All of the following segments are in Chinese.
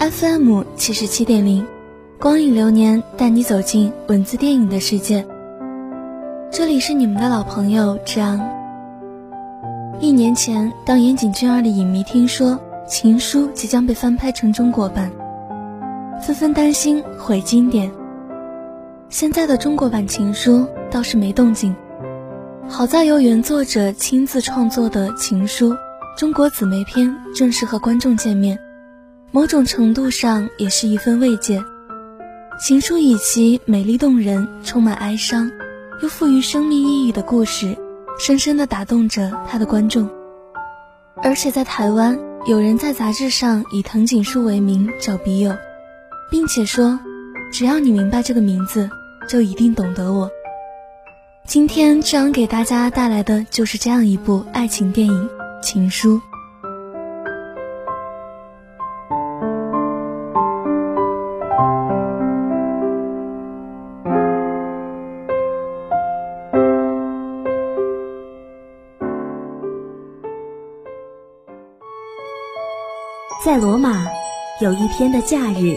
FM 七十七点零，光影流年带你走进文字电影的世界。这里是你们的老朋友志昂。一年前，当岩井俊二的影迷听说《情书》即将被翻拍成中国版，纷纷担心毁经典。现在的中国版《情书》倒是没动静，好在由原作者亲自创作的《情书》中国姊妹篇正式和观众见面，某种程度上也是一份慰藉。《情书》以其美丽动人、充满哀伤，又富于生命意义的故事。深深地打动着他的观众，而且在台湾，有人在杂志上以藤井树为名找笔友，并且说，只要你明白这个名字，就一定懂得我。今天这样给大家带来的就是这样一部爱情电影《情书》。在罗马，有一天的假日。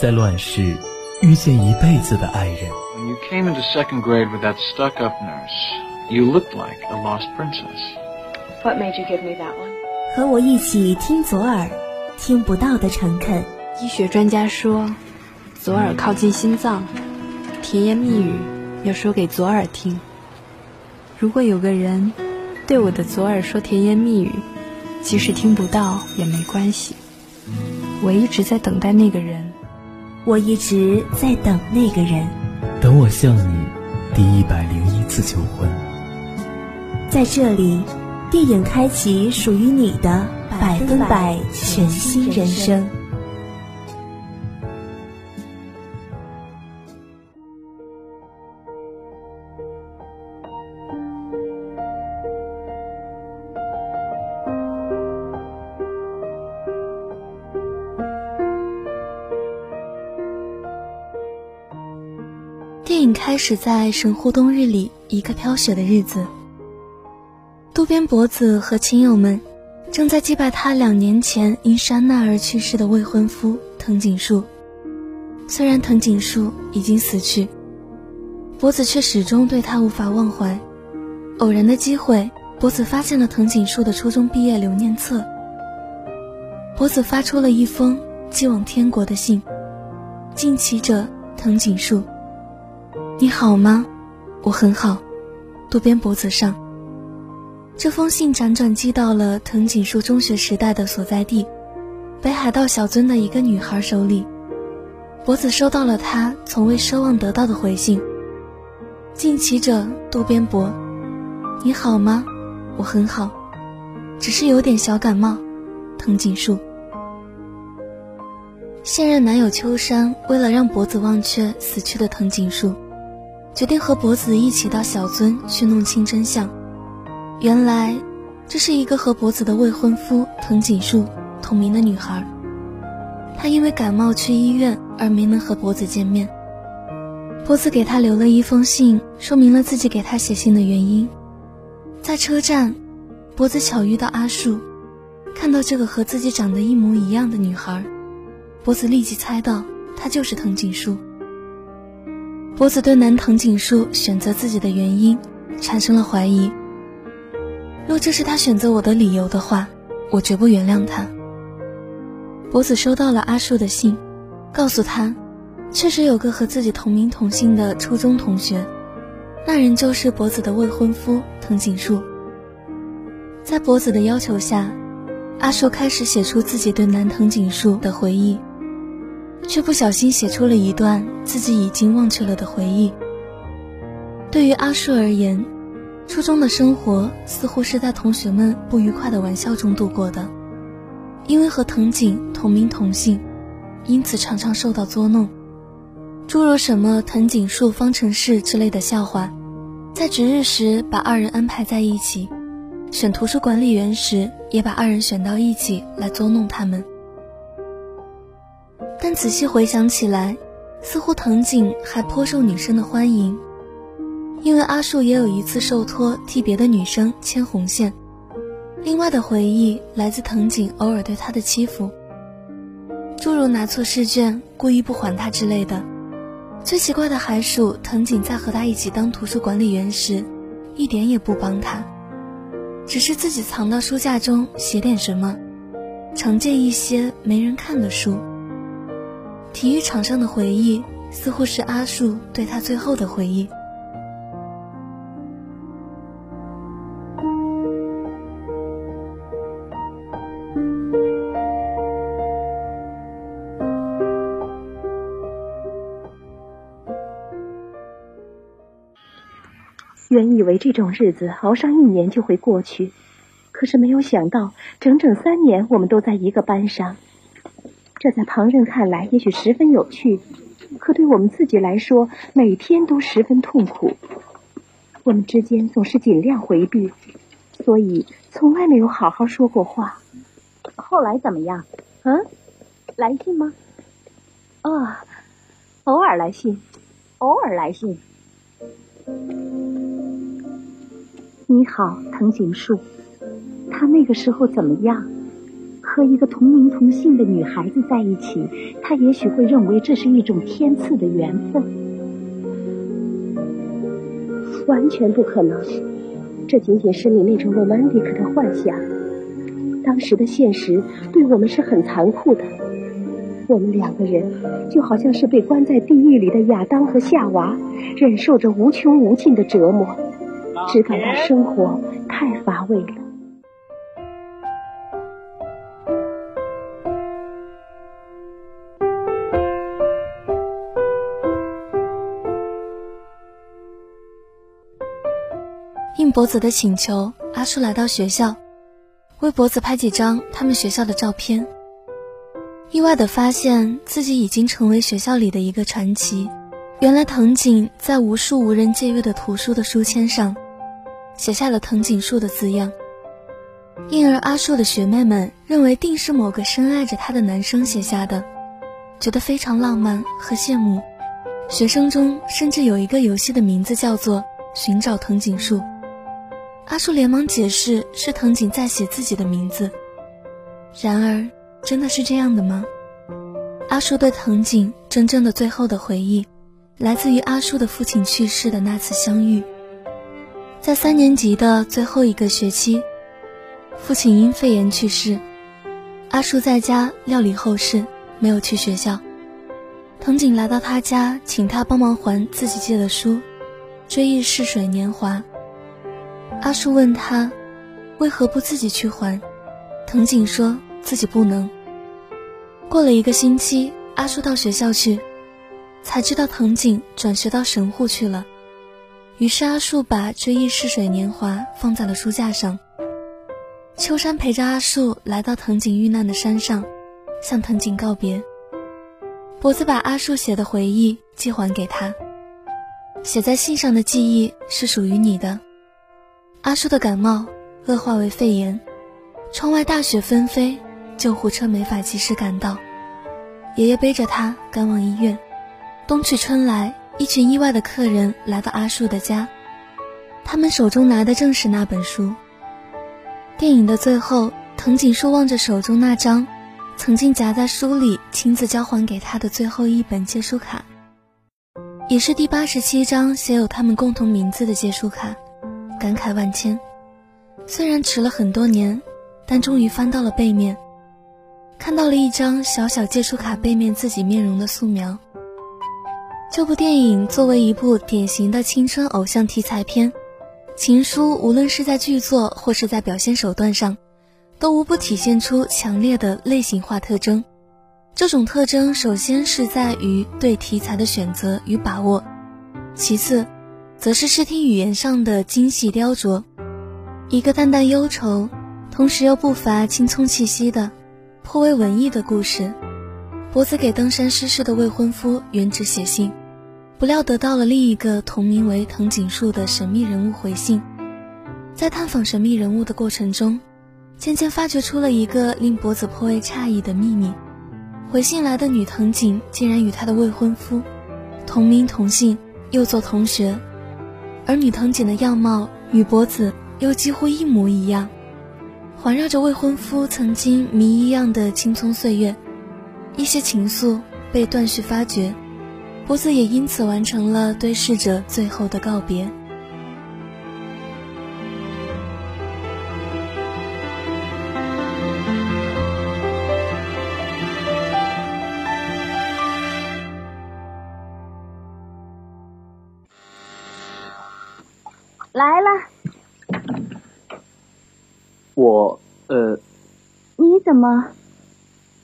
在乱世，遇见一辈子的爱人。和我一起听左耳，听不到的诚恳。医学专家说，左耳靠近心脏，甜言蜜语要说给左耳听。如果有个人对我的左耳说甜言蜜语，即使听不到也没关系。我一直在等待那个人，我一直在等那个人，等我向你第一百零一次求婚。在这里，电影开启属于你的百分百全新人生。电影开始在神户冬日里一个飘雪的日子，渡边博子和亲友们正在祭拜他两年前因山难而去世的未婚夫藤井树。虽然藤井树已经死去，博子却始终对他无法忘怀。偶然的机会，博子发现了藤井树的初中毕业留念册。博子发出了一封寄往天国的信，敬祈者藤井树。你好吗？我很好。渡边博子上。这封信辗转寄到了藤井树中学时代的所在地北海道小樽的一个女孩手里。博子收到了她从未奢望得到的回信。敬其者渡边博，你好吗？我很好，只是有点小感冒。藤井树。现任男友秋山为了让博子忘却死去的藤井树。决定和博子一起到小樽去弄清真相。原来，这是一个和博子的未婚夫藤井树同名的女孩。她因为感冒去医院而没能和博子见面。博子给她留了一封信，说明了自己给她写信的原因。在车站，博子巧遇到阿树，看到这个和自己长得一模一样的女孩，博子立即猜到她就是藤井树。博子对南藤井树选择自己的原因产生了怀疑。若这是他选择我的理由的话，我绝不原谅他。博子收到了阿树的信，告诉他，确实有个和自己同名同姓的初中同学，那人就是博子的未婚夫藤井树。在博子的要求下，阿树开始写出自己对南藤井树的回忆，却不小心写出了一段自己已经忘却了的回忆。对于阿树而言，初中的生活似乎是在同学们不愉快的玩笑中度过的。因为和藤井同名同姓，因此常常受到捉弄，诸如什么藤井树方程式之类的笑话，在值日时把二人安排在一起，选图书管理员时也把二人选到一起来捉弄他们。但仔细回想起来，似乎藤井还颇受女生的欢迎，因为阿树也有一次受托替别的女生牵红线。另外的回忆来自藤井偶尔对他的欺负，诸如拿错试卷、故意不还他之类的。最奇怪的还属藤井在和他一起当图书管理员时，一点也不帮他，只是自己藏到书架中写点什么，常借一些没人看的书。体育场上的回忆，似乎是阿树对他最后的回忆。原以为这种日子熬上一年就会过去，可是没有想到，整整三年我们都在一个班上。这在旁人看来也许十分有趣，可对我们自己来说，每天都十分痛苦。我们之间总是尽量回避，所以从来没有好好说过话。后来怎么样？嗯，来信吗？哦，偶尔来信，偶尔来信。你好，藤井树。他那个时候怎么样？和一个同名同姓的女孩子在一起，他也许会认为这是一种天赐的缘分。完全不可能，这仅仅是你那种 romantic 的幻想。当时的现实对我们是很残酷的。我们两个人就好像是被关在地狱里的亚当和夏娃，忍受着无穷无尽的折磨。只感到生活太乏味了。应博子的请求，阿树来到学校，为博子拍几张他们学校的照片。意外的发现自己已经成为学校里的一个传奇。原来藤井在无数无人借阅的图书的书签上。写下了藤井树的字样，因而阿树的学妹们认为定是某个深爱着他的男生写下的，觉得非常浪漫和羡慕。学生中甚至有一个游戏的名字叫做“寻找藤井树”。阿树连忙解释是藤井在写自己的名字。然而，真的是这样的吗？阿树对藤井真正的最后的回忆，来自于阿树的父亲去世的那次相遇。在三年级的最后一个学期，父亲因肺炎去世，阿树在家料理后事，没有去学校。藤井来到他家，请他帮忙还自己借的书，《追忆似水年华》。阿树问他，为何不自己去还？藤井说自己不能。过了一个星期，阿树到学校去，才知道藤井转学到神户去了。于是阿树把《追忆似水年华》放在了书架上。秋山陪着阿树来到藤井遇难的山上，向藤井告别。脖子把阿树写的回忆寄还给他，写在信上的记忆是属于你的。阿树的感冒恶化为肺炎，窗外大雪纷飞，救护车没法及时赶到，爷爷背着他赶往医院。冬去春来。一群意外的客人来到阿树的家，他们手中拿的正是那本书。电影的最后，藤井树望着手中那张曾经夹在书里亲自交还给他的最后一本借书卡，也是第八十七张写有他们共同名字的借书卡，感慨万千。虽然迟了很多年，但终于翻到了背面，看到了一张小小借书卡背面自己面容的素描。这部电影作为一部典型的青春偶像题材片，《情书》无论是在剧作或是在表现手段上，都无不体现出强烈的类型化特征。这种特征首先是在于对题材的选择与把握，其次，则是视听语言上的精细雕琢。一个淡淡忧愁，同时又不乏青葱气息的颇为文艺的故事。博子给登山失事的未婚夫原址写信。不料得到了另一个同名为藤井树的神秘人物回信，在探访神秘人物的过程中，渐渐发掘出了一个令博子颇为诧异的秘密：回信来的女藤井竟然与她的未婚夫同名同姓，又做同学，而女藤井的样貌与博子又几乎一模一样，环绕着未婚夫曾经谜一样的青葱岁月，一些情愫被断续发掘。博子也因此完成了对逝者最后的告别。来了，我呃，你怎么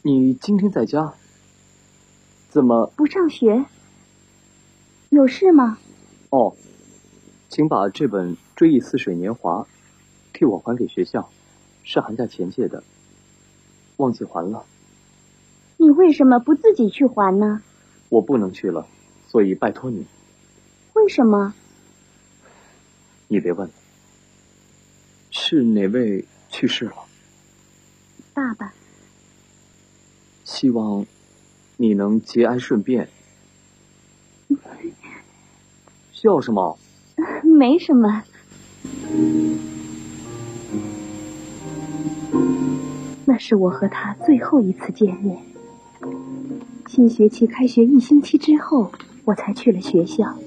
你今天在家？怎么不上学？有事吗？哦，请把这本《追忆似水年华》替我还给学校，是寒假前借的，忘记还了。你为什么不自己去还呢？我不能去了，所以拜托你。为什么？你别问。是哪位去世了？爸爸。希望你能节哀顺变。笑什么？没什么。那是我和他最后一次见面。新学期开学一星期之后，我才去了学校。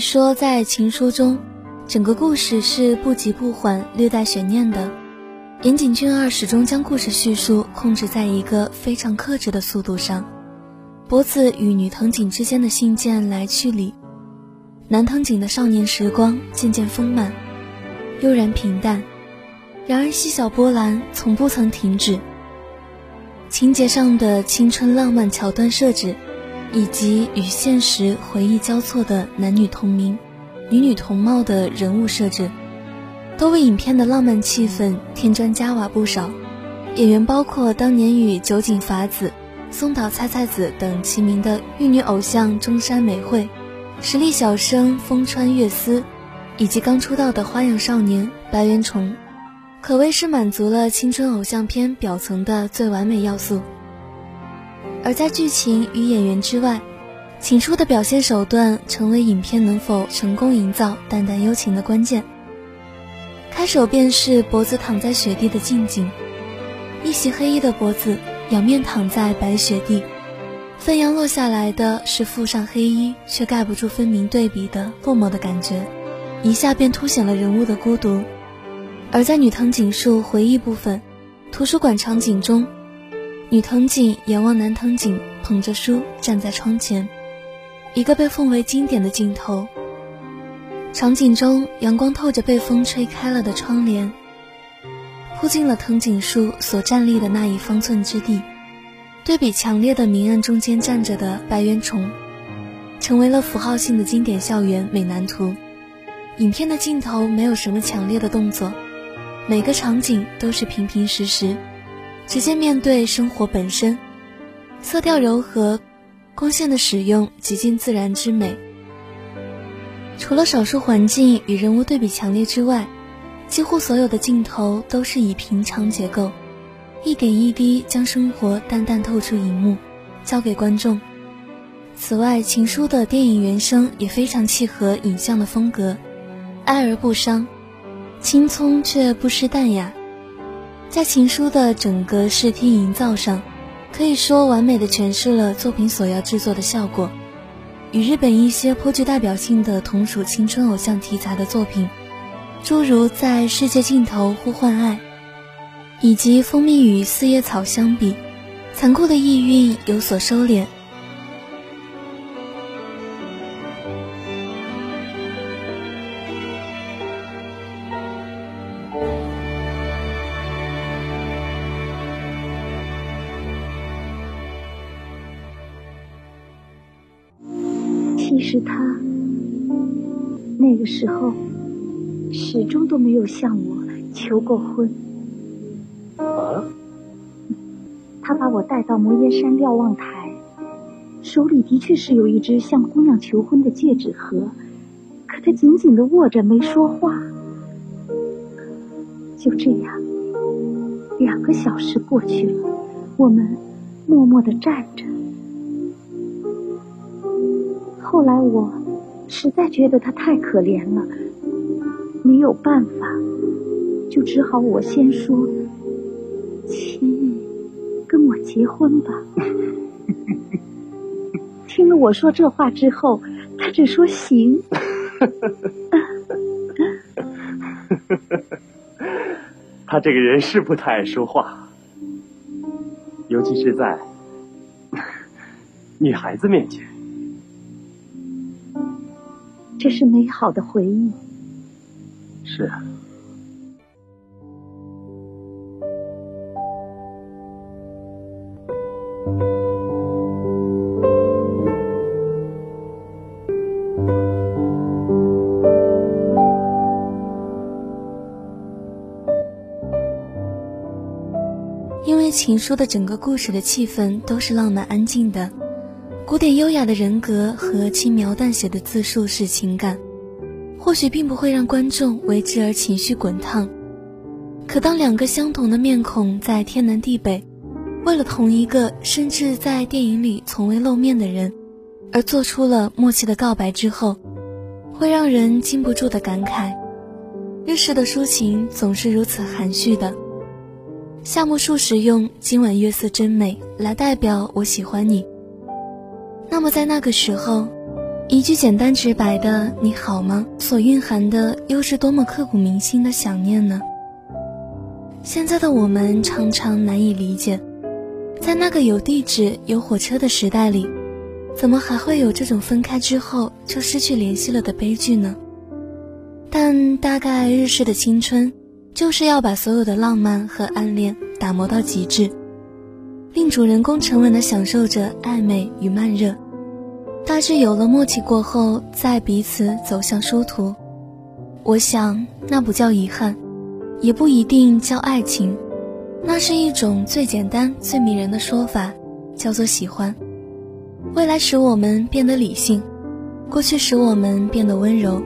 说，在情书中，整个故事是不急不缓、略带悬念的。岩井俊二始终将故事叙述控制在一个非常克制的速度上。博子与女藤井之间的信件来去里，男藤井的少年时光渐渐丰满、悠然平淡。然而细小波澜从不曾停止。情节上的青春浪漫桥段设置。以及与现实回忆交错的男女同名、女女同貌的人物设置，都为影片的浪漫气氛添砖加瓦不少。演员包括当年与酒井法子、松岛菜菜子等齐名的玉女偶像中山美惠，实力小生风川月司，以及刚出道的花样少年白原崇，可谓是满足了青春偶像片表层的最完美要素。而在剧情与演员之外，情书的表现手段成为影片能否成功营造淡淡幽情的关键。开首便是脖子躺在雪地的近景，一袭黑衣的脖子仰面躺在白雪地，飞扬落下来的是附上黑衣却盖不住分明对比的落寞的感觉，一下便凸显了人物的孤独。而在女藤井树回忆部分，图书馆场景中。女藤井仰望男藤井捧着书站在窗前，一个被奉为经典的镜头。场景中，阳光透着被风吹开了的窗帘，铺进了藤井树所站立的那一方寸之地。对比强烈的明暗中间站着的白原崇，成为了符号性的经典校园美男图。影片的镜头没有什么强烈的动作，每个场景都是平平实实。直接面对生活本身，色调柔和，光线的使用极尽自然之美。除了少数环境与人物对比强烈之外，几乎所有的镜头都是以平常结构，一点一滴将生活淡淡透出荧幕，交给观众。此外，《情书》的电影原声也非常契合影像的风格，哀而不伤，青葱却不失淡雅。在《情书》的整个视听营造上，可以说完美的诠释了作品所要制作的效果。与日本一些颇具代表性的同属青春偶像题材的作品，诸如《在世界尽头呼唤爱》以及《蜂蜜与四叶草》相比，残酷的意蕴有所收敛。其实他那个时候始终都没有向我求过婚。啊？他把我带到摩耶山瞭望台，手里的确是有一只向姑娘求婚的戒指盒，可他紧紧的握着，没说话。就这样，两个小时过去了，我们默默的站着。后来我实在觉得他太可怜了，没有办法，就只好我先说：“亲，跟我结婚吧。”听了我说这话之后，他只说行。他这个人是不太爱说话，尤其是在女孩子面前。这是美好的回忆。是啊。因为《情书》的整个故事的气氛都是浪漫安静的。古典优雅的人格和轻描淡写的自述式情感，或许并不会让观众为之而情绪滚烫。可当两个相同的面孔在天南地北，为了同一个甚至在电影里从未露面的人，而做出了默契的告白之后，会让人禁不住的感慨：日式的抒情总是如此含蓄的。夏目漱石用“今晚月色真美”来代表我喜欢你。那么在那个时候，一句简单直白的“你好吗”所蕴含的又是多么刻骨铭心的想念呢？现在的我们常常难以理解，在那个有地址、有火车的时代里，怎么还会有这种分开之后就失去联系了的悲剧呢？但大概日式的青春，就是要把所有的浪漫和暗恋打磨到极致。令主人公沉稳地享受着暧昧与慢热，大致有了默契过后，再彼此走向殊途。我想那不叫遗憾，也不一定叫爱情，那是一种最简单、最迷人的说法，叫做喜欢。未来使我们变得理性，过去使我们变得温柔。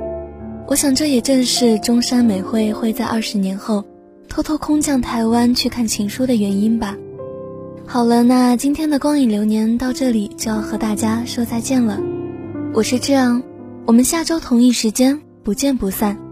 我想这也正是中山美惠会在二十年后偷偷空降台湾去看情书的原因吧。好了，那今天的光影流年到这里就要和大家说再见了。我是志昂，我们下周同一时间不见不散。